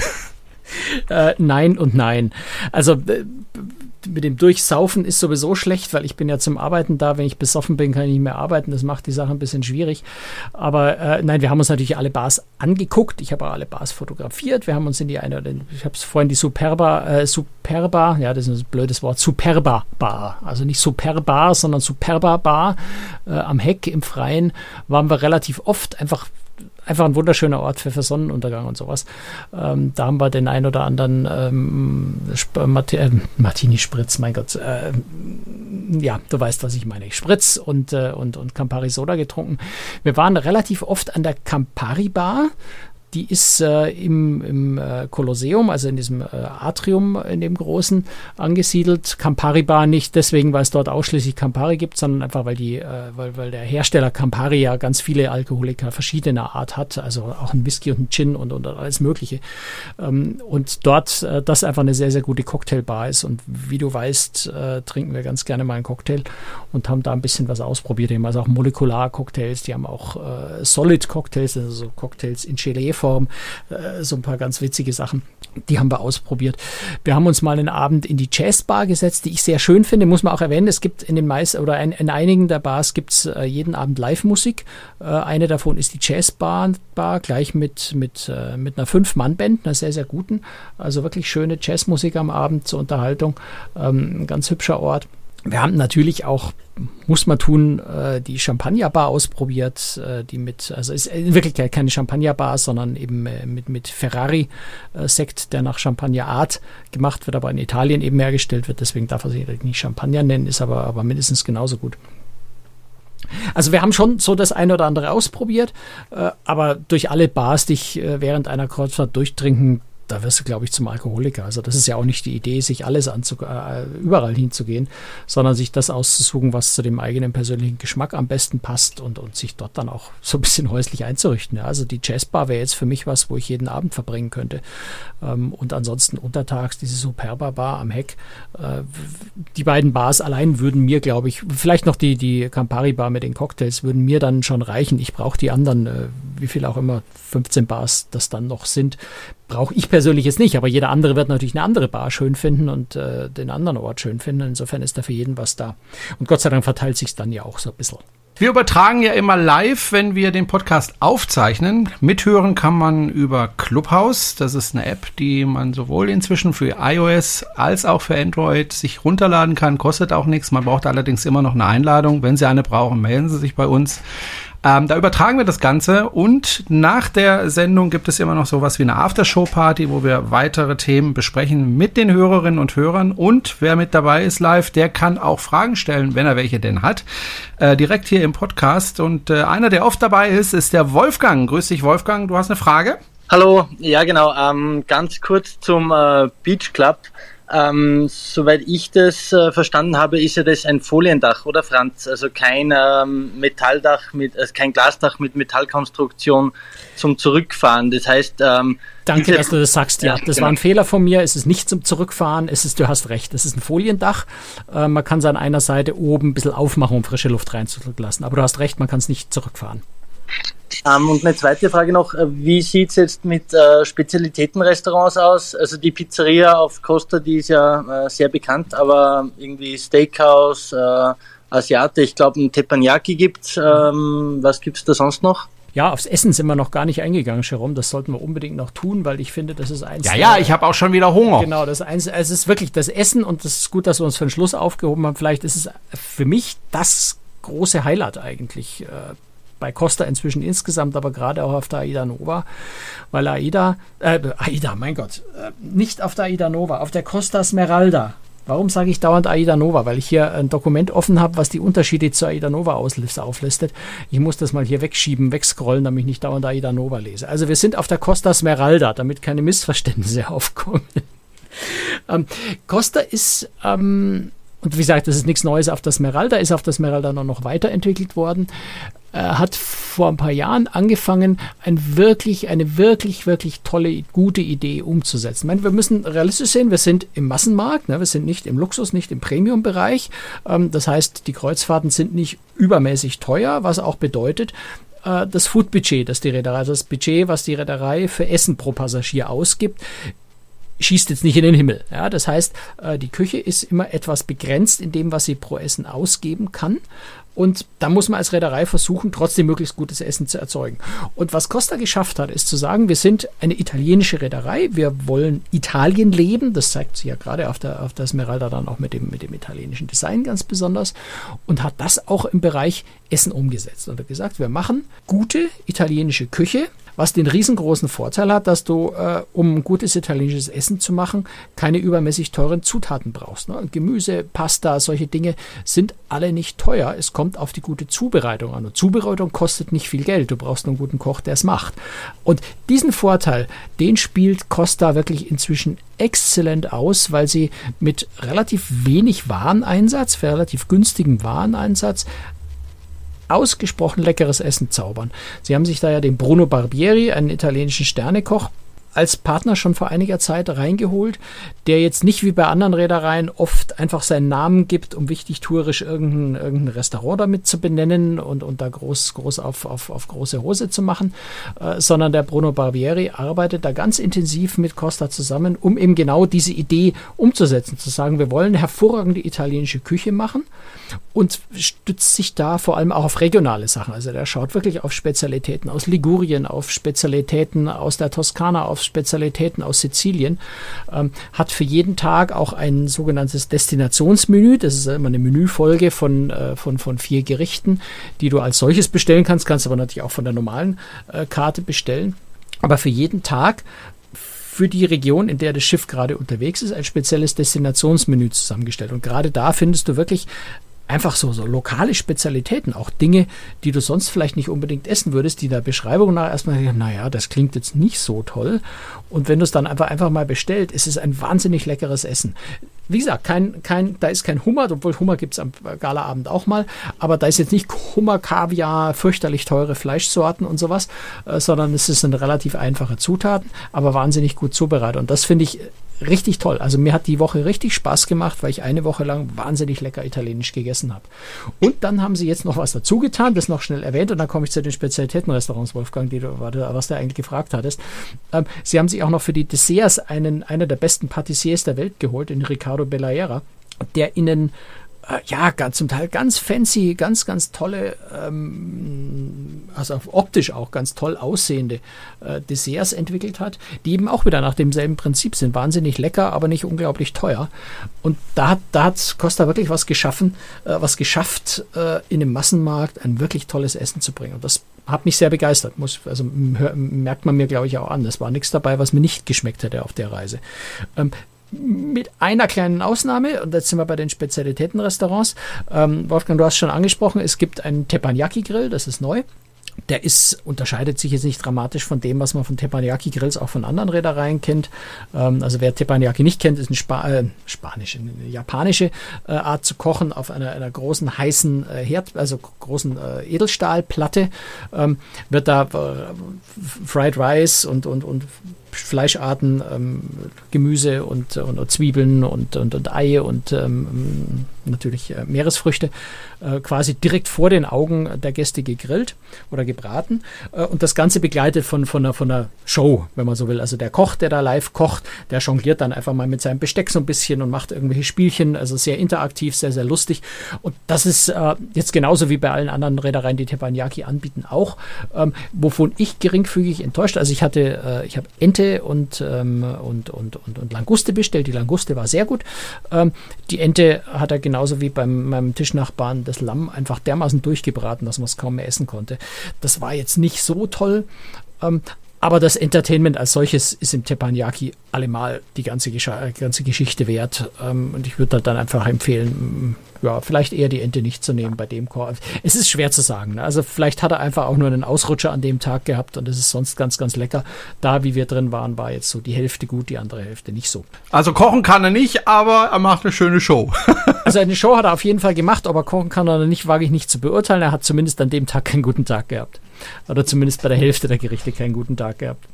Speaker 2: Äh, nein und nein. Also äh, mit dem Durchsaufen ist sowieso schlecht, weil ich bin ja zum Arbeiten da. Wenn ich besoffen bin, kann ich nicht mehr arbeiten. Das macht die Sache ein bisschen schwierig. Aber äh, nein, wir haben uns natürlich alle Bars angeguckt. Ich habe auch alle Bars fotografiert. Wir haben uns in die eine, ich habe es vorhin die Superba, äh, Superba, ja, das ist ein blödes Wort, Superba Bar. Also nicht Superbar, sondern Superba Bar äh, am Heck im Freien waren wir relativ oft einfach einfach ein wunderschöner Ort für, für Sonnenuntergang und sowas. Ähm, da haben wir den ein oder anderen ähm, Mart äh, Martini-Spritz, mein Gott. Äh, ja, du weißt, was ich meine. Spritz und, äh, und, und Campari Soda getrunken. Wir waren relativ oft an der Campari Bar. Die ist äh, im, im äh, Kolosseum, also in diesem äh, Atrium, in dem großen, angesiedelt. Campari Bar nicht deswegen, weil es dort ausschließlich Campari gibt, sondern einfach, weil, die, äh, weil, weil der Hersteller Campari ja ganz viele Alkoholiker verschiedener Art hat, also auch ein Whisky und ein Gin und, und alles Mögliche. Ähm, und dort äh, das einfach eine sehr, sehr gute Cocktailbar ist. Und wie du weißt, äh, trinken wir ganz gerne mal einen Cocktail und haben da ein bisschen was ausprobiert. Die haben also auch Molekular-Cocktails, die haben auch Solid-Cocktails, also so Cocktails in Gelee Form, äh, so ein paar ganz witzige Sachen. Die haben wir ausprobiert. Wir haben uns mal einen Abend in die Jazzbar gesetzt, die ich sehr schön finde, muss man auch erwähnen. Es gibt in den meisten oder in, in einigen der Bars gibt es äh, jeden Abend Live-Musik. Äh, eine davon ist die Jazzbar, Bar, gleich mit, mit, äh, mit einer Fünf-Mann-Band, einer sehr, sehr guten. Also wirklich schöne Jazzmusik am Abend zur Unterhaltung. Ähm, ganz hübscher Ort. Wir haben natürlich auch, muss man tun, äh, die Champagnerbar ausprobiert, äh, die mit, also ist in Wirklichkeit keine Champagnerbar, sondern eben äh, mit, mit Ferrari-Sekt, der nach Champagner-Art gemacht wird, aber in Italien eben hergestellt wird. Deswegen darf er sich nicht Champagner nennen, ist aber, aber mindestens genauso gut. Also wir haben schon so das eine oder andere ausprobiert, aber durch alle Bars, die ich während einer Kreuzfahrt durchtrinken da wirst du, glaube ich, zum Alkoholiker. Also das ist ja auch nicht die Idee, sich alles anzu äh, überall hinzugehen, sondern sich das auszusuchen, was zu dem eigenen persönlichen Geschmack am besten passt und, und sich dort dann auch so ein bisschen häuslich einzurichten. Ja, also die Jazzbar wäre jetzt für mich was, wo ich jeden Abend verbringen könnte. Ähm, und ansonsten untertags diese Superba Bar am Heck. Äh, die beiden Bars allein würden mir, glaube ich, vielleicht noch die, die Campari Bar mit den Cocktails würden mir dann schon reichen. Ich brauche die anderen, äh, wie viel auch immer, 15 Bars das dann noch sind, brauche ich persönlich jetzt nicht, aber jeder andere wird natürlich eine andere Bar schön finden und äh, den anderen Ort schön finden. Insofern ist da für jeden was da. Und Gott sei Dank verteilt sich dann ja auch so ein bisschen.
Speaker 1: Wir übertragen ja immer live, wenn wir den Podcast aufzeichnen. Mithören kann man über Clubhouse. Das ist eine App, die man sowohl inzwischen für iOS als auch für Android sich runterladen kann. Kostet auch nichts. Man braucht allerdings immer noch eine Einladung. Wenn Sie eine brauchen, melden Sie sich bei uns. Ähm, da übertragen wir das Ganze und nach der Sendung gibt es immer noch sowas wie eine Aftershow-Party, wo wir weitere Themen besprechen mit den Hörerinnen und Hörern. Und wer mit dabei ist live, der kann auch Fragen stellen, wenn er welche denn hat, äh, direkt hier im Podcast. Und äh, einer, der oft dabei ist, ist der Wolfgang. Grüß dich, Wolfgang. Du hast eine Frage?
Speaker 3: Hallo, ja genau. Ähm, ganz kurz zum äh, Beach Club. Ähm, soweit ich das äh, verstanden habe, ist ja das ein Foliendach, oder Franz? Also kein ähm, Metalldach mit, also kein Glasdach mit Metallkonstruktion zum Zurückfahren. Das heißt, ähm,
Speaker 2: Danke, dass du das sagst. Ja, das genau. war ein Fehler von mir. Es ist nicht zum Zurückfahren. Es ist, du hast recht. Es ist ein Foliendach. Äh, man kann es an einer Seite oben ein bisschen aufmachen, um frische Luft reinzulassen. Aber du hast recht, man kann es nicht zurückfahren.
Speaker 3: Ähm, und eine zweite Frage noch, äh, wie sieht es jetzt mit äh, Spezialitätenrestaurants aus? Also die Pizzeria auf Costa, die ist ja äh, sehr bekannt, aber irgendwie Steakhouse, äh, Asiate, ich glaube ein Teppanyaki gibt ähm, Was gibt es da sonst noch?
Speaker 2: Ja, aufs Essen sind wir noch gar nicht eingegangen, Jerome. Das sollten wir unbedingt noch tun, weil ich finde, das ist eins.
Speaker 1: Ja, ja, ich habe auch schon wieder Hunger.
Speaker 2: Genau, das ist eins. Es ist wirklich das Essen und das ist gut, dass wir uns für den Schluss aufgehoben haben. Vielleicht ist es für mich das große Highlight eigentlich. Bei Costa inzwischen insgesamt, aber gerade auch auf der Aida Nova, weil Aida, äh, Aida, mein Gott, äh, nicht auf der Aida Nova, auf der Costa Smeralda Warum sage ich dauernd AIDA Nova? Weil ich hier ein Dokument offen habe, was die Unterschiede zur AIDA Nova auflistet. Ich muss das mal hier wegschieben, wegscrollen, damit ich nicht dauernd AIDA Nova lese. Also wir sind auf der Costa Smeralda, damit keine Missverständnisse aufkommen. ähm, Costa ist ähm, und wie gesagt, das ist nichts Neues auf der Smeralda, ist auf der Smeralda noch, noch weiterentwickelt worden. Äh, hat vor ein paar Jahren angefangen, ein wirklich, eine wirklich, wirklich tolle, gute Idee umzusetzen. Ich meine, wir müssen realistisch sehen, wir sind im Massenmarkt, ne? wir sind nicht im Luxus, nicht im Premium-Bereich. Ähm, das heißt, die Kreuzfahrten sind nicht übermäßig teuer, was auch bedeutet, äh, das Food-Budget, das die Reederei, also das Budget, was die Reederei für Essen pro Passagier ausgibt, schießt jetzt nicht in den Himmel. Ja, das heißt, äh, die Küche ist immer etwas begrenzt in dem, was sie pro Essen ausgeben kann. Und da muss man als Reederei versuchen, trotzdem möglichst gutes Essen zu erzeugen. Und was Costa geschafft hat, ist zu sagen, wir sind eine italienische Reederei, wir wollen Italien leben. Das zeigt sich ja gerade auf der, auf der Smeralda dann auch mit dem, mit dem italienischen Design ganz besonders. Und hat das auch im Bereich Essen umgesetzt. Und hat gesagt, wir machen gute italienische Küche, was den riesengroßen Vorteil hat, dass du, äh, um gutes italienisches Essen zu machen, keine übermäßig teuren Zutaten brauchst. Ne? Gemüse, Pasta, solche Dinge sind alle nicht teuer. Es kommt auf die gute Zubereitung an. Und Zubereitung kostet nicht viel Geld. Du brauchst einen guten Koch, der es macht. Und diesen Vorteil, den spielt Costa wirklich inzwischen exzellent aus, weil sie mit relativ wenig Wareneinsatz, für relativ günstigem Wareneinsatz, ausgesprochen leckeres Essen zaubern. Sie haben sich da ja den Bruno Barbieri, einen italienischen Sternekoch, als Partner schon vor einiger Zeit reingeholt, der jetzt nicht wie bei anderen Reedereien oft einfach seinen Namen gibt, um wichtig tourisch irgendein, irgendein Restaurant damit zu benennen und, und da groß, groß auf, auf, auf große Hose zu machen, äh, sondern der Bruno Barbieri arbeitet da ganz intensiv mit Costa zusammen, um eben genau diese Idee umzusetzen, zu sagen, wir wollen hervorragende italienische Küche machen und stützt sich da vor allem auch auf regionale Sachen. Also der schaut wirklich auf Spezialitäten aus Ligurien, auf Spezialitäten aus der Toskana, auf Spezialitäten aus Sizilien, ähm, hat für jeden Tag auch ein sogenanntes Destinationsmenü. Das ist immer eine Menüfolge von, äh, von, von vier Gerichten, die du als solches bestellen kannst, kannst aber natürlich auch von der normalen äh, Karte bestellen. Aber für jeden Tag für die Region, in der das Schiff gerade unterwegs ist, ein spezielles Destinationsmenü zusammengestellt. Und gerade da findest du wirklich einfach so, so lokale Spezialitäten, auch Dinge, die du sonst vielleicht nicht unbedingt essen würdest, die der Beschreibung nach erstmal, naja, das klingt jetzt nicht so toll. Und wenn du es dann einfach, einfach mal bestellt, ist es ein wahnsinnig leckeres Essen. Wie gesagt, kein, kein, da ist kein Hummer, obwohl Hummer gibt es am Galaabend auch mal, aber da ist jetzt nicht Hummer, Kaviar, fürchterlich teure Fleischsorten und sowas, äh, sondern es eine relativ einfache Zutaten, aber wahnsinnig gut zubereitet. Und das finde ich richtig toll. Also mir hat die Woche richtig Spaß gemacht, weil ich eine Woche lang wahnsinnig lecker italienisch gegessen habe. Und dann haben sie jetzt noch was dazu getan, das noch schnell erwähnt und dann komme ich zu den Spezialitätenrestaurants, Wolfgang, die du, was du eigentlich gefragt hattest. Ähm, sie haben sich auch noch für die Desserts einen, einer der besten Patissiers der Welt geholt, den Ricardo Bellaera, der ihnen äh, ja, ganz, zum Teil ganz fancy, ganz, ganz tolle, ähm, also optisch auch ganz toll aussehende äh, Desserts entwickelt hat, die eben auch wieder nach demselben Prinzip sind. Wahnsinnig lecker, aber nicht unglaublich teuer. Und da hat, da hat Costa wirklich was geschaffen, äh, was geschafft, äh, in dem Massenmarkt ein wirklich tolles Essen zu bringen. Und das hat mich sehr begeistert. Muss, also merkt man mir, glaube ich, auch an. Es war nichts dabei, was mir nicht geschmeckt hätte auf der Reise. Ähm, mit einer kleinen Ausnahme, und jetzt sind wir bei den Spezialitätenrestaurants. Ähm, Wolfgang, du hast schon angesprochen, es gibt einen Teppanyaki-Grill, das ist neu. Der ist, unterscheidet sich jetzt nicht dramatisch von dem, was man von Teppanyaki-Grills auch von anderen Reedereien kennt. Ähm, also wer Teppanyaki nicht kennt, ist eine Spa äh, spanische, eine japanische äh, Art zu kochen auf einer, einer großen heißen äh, Herd, also großen äh, Edelstahlplatte. Ähm, wird da äh, Fried Rice und, und, und Fleischarten, ähm, Gemüse und, und, und, Zwiebeln und, und, und Ei und ähm, natürlich äh, Meeresfrüchte äh, quasi direkt vor den Augen der Gäste gegrillt oder gebraten. Äh, und das Ganze begleitet von, von, einer, von einer Show, wenn man so will. Also der Koch, der da live kocht, der jongliert dann einfach mal mit seinem Besteck so ein bisschen und macht irgendwelche Spielchen. Also sehr interaktiv, sehr, sehr lustig. Und das ist äh, jetzt genauso wie bei allen anderen Reedereien, die Teppanyaki anbieten, auch. Ähm, wovon ich geringfügig enttäuscht. Also ich hatte, äh, ich habe Ente und, ähm, und, und, und, und Languste bestellt. Die Languste war sehr gut. Ähm, die Ente hat er genauso wie beim meinem Tischnachbarn das Lamm einfach dermaßen durchgebraten, dass man es kaum mehr essen konnte. Das war jetzt nicht so toll. Ähm, aber das Entertainment als solches ist im Teppanyaki allemal die ganze, Gesch ganze Geschichte wert. Ähm, und ich würde dann einfach empfehlen, ja, vielleicht eher die Ente nicht zu nehmen bei dem Chor. Es ist schwer zu sagen. Ne? Also vielleicht hat er einfach auch nur einen Ausrutscher an dem Tag gehabt und es ist sonst ganz, ganz lecker. Da, wie wir drin waren, war jetzt so die Hälfte gut, die andere Hälfte nicht so.
Speaker 1: Also kochen kann er nicht, aber er macht eine schöne Show.
Speaker 2: also eine Show hat er auf jeden Fall gemacht, aber kochen kann er nicht, wage ich nicht zu beurteilen. Er hat zumindest an dem Tag keinen guten Tag gehabt. Oder zumindest bei der Hälfte der Gerichte keinen guten Tag gehabt.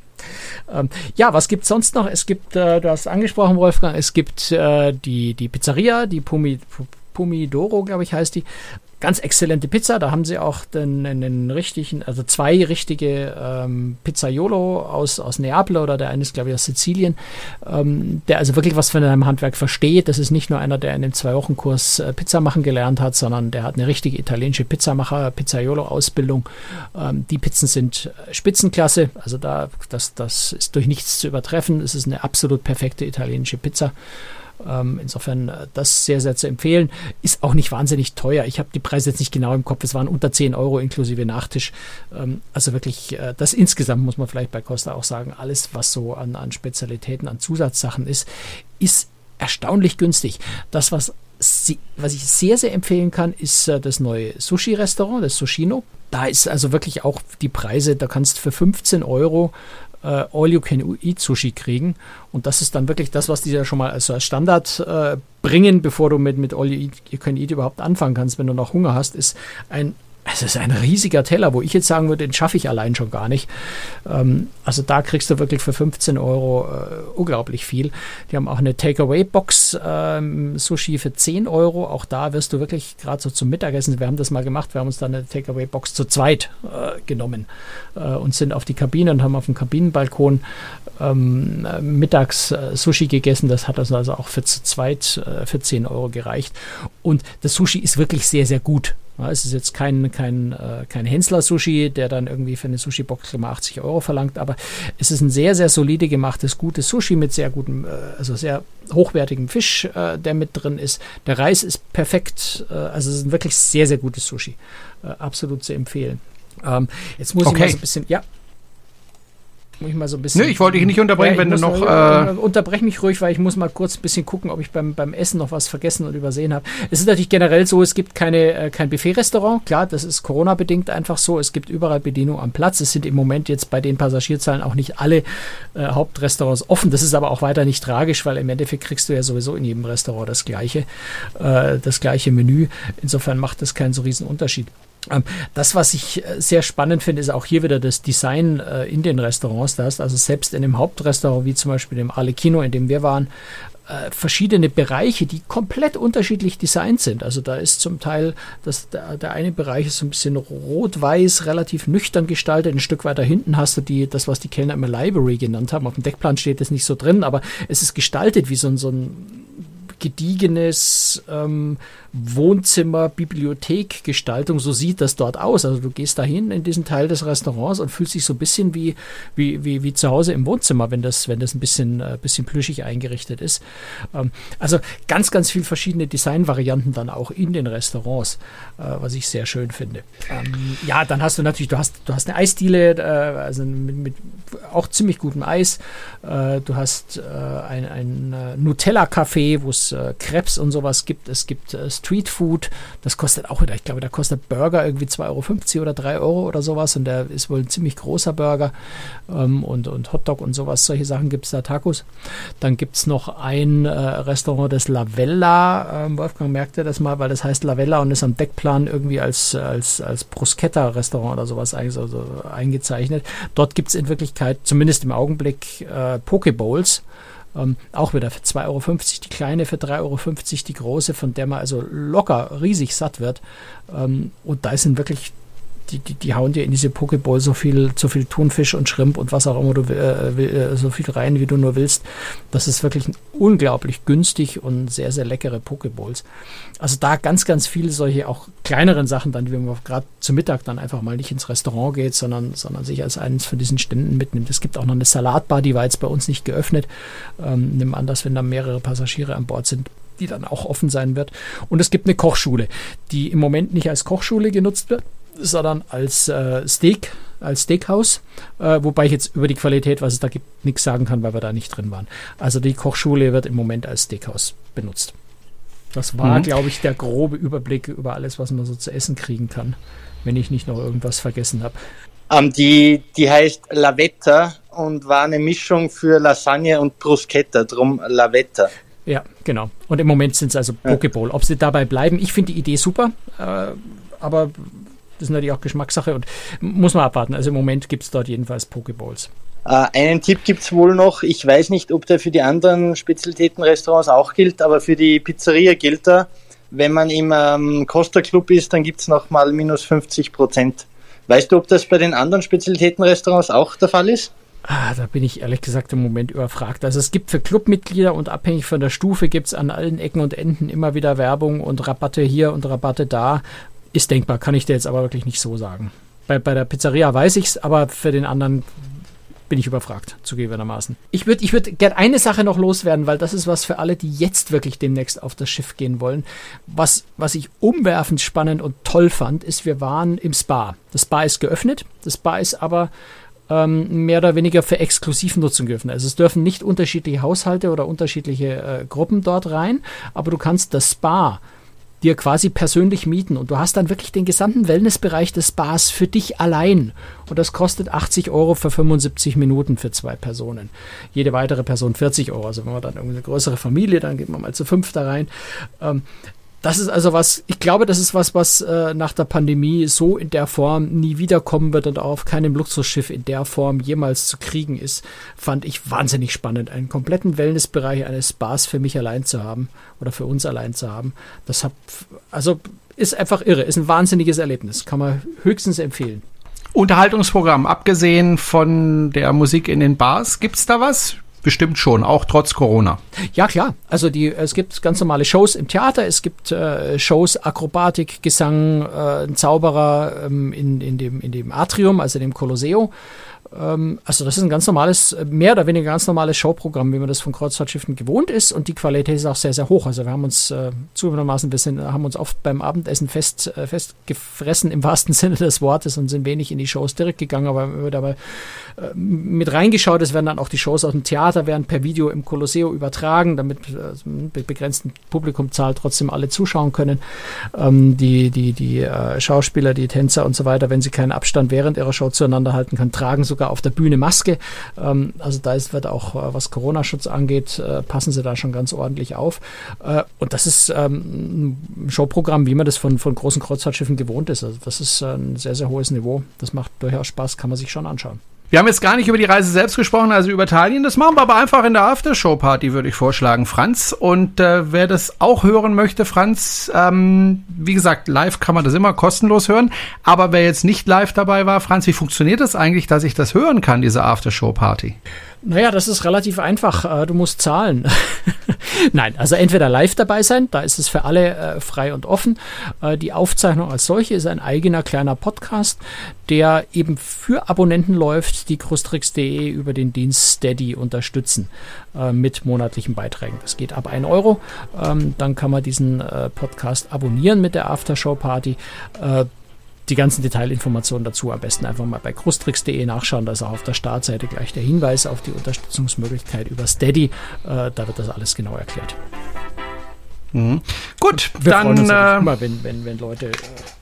Speaker 2: Ähm, ja, was gibt es sonst noch? Es gibt, äh, du hast angesprochen, Wolfgang, es gibt äh, die, die Pizzeria, die Pumi, Pomidoro, glaube ich, heißt die. Ganz exzellente Pizza. Da haben sie auch den, den richtigen, also zwei richtige ähm, Pizzaiolo aus, aus Neapel oder der eine ist, glaube ich, aus Sizilien, ähm, der also wirklich was von einem Handwerk versteht. Das ist nicht nur einer, der in einem Zwei-Wochen-Kurs äh, Pizza machen gelernt hat, sondern der hat eine richtige italienische Pizzamacher, Pizzaiolo-Ausbildung. Ähm, die Pizzen sind äh, Spitzenklasse. Also da, das, das ist durch nichts zu übertreffen. Es ist eine absolut perfekte italienische Pizza. Ähm, insofern äh, das sehr, sehr zu empfehlen. Ist auch nicht wahnsinnig teuer. Ich habe die Preise jetzt nicht genau im Kopf. Es waren unter 10 Euro inklusive Nachtisch. Ähm, also wirklich, äh, das insgesamt muss man vielleicht bei Costa auch sagen, alles, was so an, an Spezialitäten, an Zusatzsachen ist, ist erstaunlich günstig. Das, was, sie, was ich sehr, sehr empfehlen kann, ist äh, das neue Sushi-Restaurant, das Sushino. Da ist also wirklich auch die Preise, da kannst du für 15 Euro äh, All-You-Can-Eat-Sushi kriegen. Und das ist dann wirklich das, was die ja schon mal als, als Standard äh, bringen, bevor du mit, mit All-You-Can-Eat überhaupt anfangen kannst, wenn du noch Hunger hast, ist ein es ist ein riesiger Teller, wo ich jetzt sagen würde, den schaffe ich allein schon gar nicht. Ähm, also da kriegst du wirklich für 15 Euro äh, unglaublich viel. Die haben auch eine Takeaway-Box ähm, Sushi für 10 Euro. Auch da wirst du wirklich gerade so zum Mittagessen, wir haben das mal gemacht, wir haben uns dann eine Takeaway-Box zu zweit äh, genommen äh, und sind auf die Kabine und haben auf dem Kabinenbalkon ähm, mittags äh, Sushi gegessen. Das hat also auch für zu zweit äh, für 10 Euro gereicht. Und das Sushi ist wirklich sehr, sehr gut. Es ist jetzt kein, kein, äh, kein Hensler-Sushi, der dann irgendwie für eine Sushi-Box 80 Euro verlangt, aber es ist ein sehr, sehr solide gemachtes, gutes Sushi mit sehr gutem, äh, also sehr hochwertigem Fisch, äh, der mit drin ist. Der Reis ist perfekt, äh, also es ist ein wirklich sehr, sehr gutes Sushi. Äh, absolut zu empfehlen. Ähm, jetzt muss okay. ich mal so ein bisschen, ja,
Speaker 1: muss ich mal so ein bisschen. Nö, ich wollte dich nicht unterbrechen, ja, wenn du noch.
Speaker 2: Äh, unterbrech mich ruhig, weil ich muss mal kurz ein bisschen gucken, ob ich beim, beim Essen noch was vergessen und übersehen habe. Es ist natürlich generell so, es gibt keine, äh, kein Buffet-Restaurant. Klar, das ist Corona-bedingt einfach so. Es gibt überall Bedienung am Platz. Es sind im Moment jetzt bei den Passagierzahlen auch nicht alle äh, Hauptrestaurants offen. Das ist aber auch weiter nicht tragisch, weil im Endeffekt kriegst du ja sowieso in jedem Restaurant das gleiche, äh, das gleiche Menü. Insofern macht das keinen so riesen Unterschied. Ähm, das, was ich äh, sehr spannend finde, ist auch hier wieder das Design äh, in den Restaurants. Da hast also selbst in dem Hauptrestaurant, wie zum Beispiel dem Arlecchino, in dem wir waren, äh, verschiedene Bereiche, die komplett unterschiedlich designt sind. Also da ist zum Teil, das, der, der eine Bereich ist so ein bisschen rot-weiß, relativ nüchtern gestaltet. Ein Stück weiter hinten hast du die, das, was die Kellner immer Library genannt haben. Auf dem Deckplan steht das nicht so drin, aber es ist gestaltet wie so, so ein gediegenes ähm, Wohnzimmer, Bibliothek, Gestaltung. So sieht das dort aus. Also du gehst dahin in diesen Teil des Restaurants und fühlst dich so ein bisschen wie, wie, wie, wie zu Hause im Wohnzimmer, wenn das, wenn das ein bisschen, äh, bisschen plüschig eingerichtet ist. Ähm, also ganz, ganz viel verschiedene Designvarianten dann auch in den Restaurants, äh, was ich sehr schön finde. Ähm, ja, dann hast du natürlich, du hast, du hast eine Eisdiele, äh, also mit, mit auch ziemlich gutem Eis. Äh, du hast äh, ein, ein äh, Nutella-Café, wo es äh, Krebs und sowas gibt. Es gibt äh, Street Food. Das kostet auch wieder, ich glaube, da kostet Burger irgendwie 2,50 Euro oder 3 Euro oder sowas. Und der ist wohl ein ziemlich großer Burger. Ähm, und, und Hotdog und sowas. Solche Sachen gibt es da, Tacos. Dann gibt es noch ein äh, Restaurant, das Lavella. Ähm, Wolfgang merkte das mal, weil das heißt Lavella und ist am Deckplan irgendwie als, als, als Bruschetta-Restaurant oder sowas also eingezeichnet. Dort gibt es in Wirklichkeit, zumindest im Augenblick, äh, Pokebowls. Ähm, auch wieder für 2,50 Euro die kleine, für 3,50 Euro die große, von der man also locker riesig satt wird. Ähm, und da sind wirklich die, die, die hauen dir in diese Pokeball so viel, so viel Thunfisch und Schrimp und was auch immer du äh, äh, so viel rein, wie du nur willst. Das ist wirklich unglaublich günstig und sehr, sehr leckere Pokeballs. Also da ganz, ganz viele solche auch kleineren Sachen dann, wie man gerade zu Mittag dann einfach mal nicht ins Restaurant geht, sondern, sondern sich als eines von diesen Ständen mitnimmt. Es gibt auch noch eine Salatbar, die war jetzt bei uns nicht geöffnet. Ähm, nimm an, dass wenn da mehrere Passagiere an Bord sind, die dann auch offen sein wird. Und es gibt eine Kochschule, die im Moment nicht als Kochschule genutzt wird, sondern als äh, Steak, als Steakhouse, äh, wobei ich jetzt über die Qualität, was es da gibt, nichts sagen kann, weil wir da nicht drin waren. Also die Kochschule wird im Moment als Steakhouse benutzt. Das war, mhm. glaube ich, der grobe Überblick über alles, was man so zu essen kriegen kann, wenn ich nicht noch irgendwas vergessen habe.
Speaker 3: Um, ähm, die, die heißt Lavetta und war eine Mischung für Lasagne und Bruschetta, drum Lavetta.
Speaker 2: Ja, genau. Und im Moment sind es also Pokeball. Ob sie dabei bleiben, ich finde die Idee super, äh, aber das ist natürlich auch Geschmackssache und muss man abwarten. Also im Moment gibt es dort jedenfalls Pokeballs.
Speaker 3: Äh, einen Tipp gibt es wohl noch. Ich weiß nicht, ob der für die anderen Spezialitätenrestaurants auch gilt, aber für die Pizzeria gilt er. Wenn man im ähm, Costa Club ist, dann gibt es nochmal minus 50 Prozent. Weißt du, ob das bei den anderen Spezialitätenrestaurants auch der Fall ist?
Speaker 2: Ah, da bin ich ehrlich gesagt im Moment überfragt. Also es gibt für Clubmitglieder und abhängig von der Stufe gibt es an allen Ecken und Enden immer wieder Werbung und Rabatte hier und Rabatte da. Ist denkbar, kann ich dir jetzt aber wirklich nicht so sagen. Bei, bei der Pizzeria weiß ich es, aber für den anderen bin ich überfragt, zugegebenermaßen. Ich würde ich würd gerne eine Sache noch loswerden, weil das ist was für alle, die jetzt wirklich demnächst auf das Schiff gehen wollen. Was, was ich umwerfend spannend und toll fand, ist, wir waren im Spa. Das Spa ist geöffnet, das Spa ist aber ähm, mehr oder weniger für Exklusivnutzung geöffnet. Also es dürfen nicht unterschiedliche Haushalte oder unterschiedliche äh, Gruppen dort rein, aber du kannst das Spa dir quasi persönlich mieten und du hast dann wirklich den gesamten Wellnessbereich des Bars für dich allein und das kostet 80 Euro für 75 Minuten für zwei Personen. Jede weitere Person 40 Euro. Also wenn man dann irgendwie eine größere Familie, dann geht man mal zu fünf da rein. Ähm, das ist also was, ich glaube, das ist was, was äh, nach der Pandemie so in der Form nie wiederkommen wird und auch auf keinem Luxusschiff in der Form jemals zu kriegen ist, fand ich wahnsinnig spannend. Einen kompletten Wellnessbereich eines Spas für mich allein zu haben oder für uns allein zu haben. Das hab, also ist einfach irre, ist ein wahnsinniges Erlebnis, kann man höchstens empfehlen.
Speaker 1: Unterhaltungsprogramm, abgesehen von der Musik in den Bars, gibt's da was? Bestimmt schon, auch trotz Corona.
Speaker 2: Ja, klar. Also die, es gibt ganz normale Shows im Theater, es gibt äh, Shows, Akrobatik, Gesang, äh, ein Zauberer ähm, in, in, dem, in dem Atrium, also dem Colosseo. Ähm, also das ist ein ganz normales, mehr oder weniger ganz normales Showprogramm, wie man das von Kreuzfahrtschiffen gewohnt ist und die Qualität ist auch sehr, sehr hoch. Also wir haben uns äh, zugegebenermaßen, wir sind, haben uns oft beim Abendessen fest, äh, festgefressen im wahrsten Sinne des Wortes und sind wenig in die Shows direkt gegangen, aber wenn wir dabei äh, mit reingeschaut, es werden dann auch die Shows aus dem Theater werden per Video im Colosseo übertragen, damit äh, mit begrenzten Publikumzahl trotzdem alle zuschauen können. Ähm, die die, die äh, Schauspieler, die Tänzer und so weiter, wenn sie keinen Abstand während ihrer Show zueinander halten können, tragen sogar sogar auf der Bühne Maske. Ähm, also da ist, wird auch, äh, was Corona-Schutz angeht, äh, passen sie da schon ganz ordentlich auf. Äh, und das ist ähm, ein Showprogramm, wie man das von, von großen Kreuzfahrtschiffen gewohnt ist. Also das ist ein sehr, sehr hohes Niveau. Das macht durchaus Spaß, kann man sich schon anschauen.
Speaker 1: Wir haben jetzt gar nicht über die Reise selbst gesprochen, also über Italien. Das machen wir aber einfach in der Aftershow-Party, würde ich vorschlagen, Franz. Und äh, wer das auch hören möchte, Franz, ähm, wie gesagt, live kann man das immer kostenlos hören. Aber wer jetzt nicht live dabei war, Franz, wie funktioniert das eigentlich, dass ich das hören kann, diese Aftershow-Party?
Speaker 2: Naja, das ist relativ einfach. Äh, du musst zahlen. Nein, also entweder live dabei sein, da ist es für alle äh, frei und offen. Äh, die Aufzeichnung als solche ist ein eigener kleiner Podcast, der eben für Abonnenten läuft, die Krustrix.de über den Dienst Steady unterstützen mit monatlichen Beiträgen. Das geht ab 1 Euro. Ähm, dann kann man diesen Podcast abonnieren mit der Aftershow Party die ganzen Detailinformationen dazu am besten einfach mal bei krustrix.de nachschauen. Da ist auch auf der Startseite gleich der Hinweis auf die Unterstützungsmöglichkeit über Steady. Äh, da wird das alles genau erklärt.
Speaker 1: Mhm. Gut,
Speaker 2: wir
Speaker 1: dann.
Speaker 2: Freuen uns
Speaker 1: äh,
Speaker 2: immer, wenn, wenn, wenn Leute äh,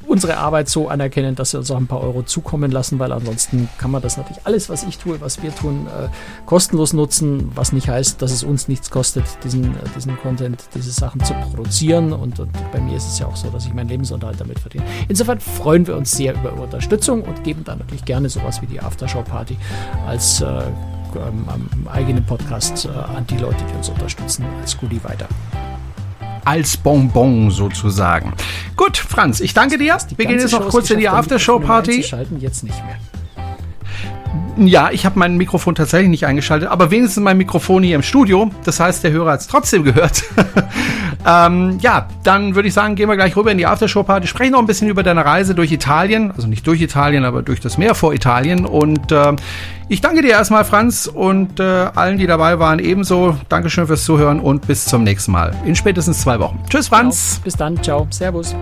Speaker 2: unsere Arbeit so anerkennen, dass sie uns auch ein paar Euro zukommen lassen, weil ansonsten kann man das natürlich alles, was ich tue, was wir tun, äh, kostenlos nutzen, was nicht heißt, dass es uns nichts kostet, diesen, äh, diesen Content, diese Sachen zu produzieren. Und, und bei mir ist es ja auch so, dass ich meinen Lebensunterhalt damit verdiene. Insofern freuen wir uns sehr über Unterstützung und geben dann natürlich gerne sowas wie die Aftershow-Party als äh, ähm, eigenen Podcast äh, an die Leute, die uns unterstützen, als Goodie weiter
Speaker 1: als Bonbon sozusagen. Gut, Franz, ich danke dir. Wir gehen jetzt noch kurz in die Aftershow-Party.
Speaker 2: Jetzt nicht mehr.
Speaker 1: Ja, ich habe mein Mikrofon tatsächlich nicht eingeschaltet, aber wenigstens mein Mikrofon hier im Studio. Das heißt, der Hörer hat es trotzdem gehört. ähm, ja, dann würde ich sagen, gehen wir gleich rüber in die Aftershow-Party. Sprechen noch ein bisschen über deine Reise durch Italien. Also nicht durch Italien, aber durch das Meer vor Italien. Und äh, ich danke dir erstmal, Franz, und äh, allen, die dabei waren, ebenso. Dankeschön fürs Zuhören und bis zum nächsten Mal. In spätestens zwei Wochen. Tschüss, Franz.
Speaker 2: Genau. Bis dann. Ciao. Servus.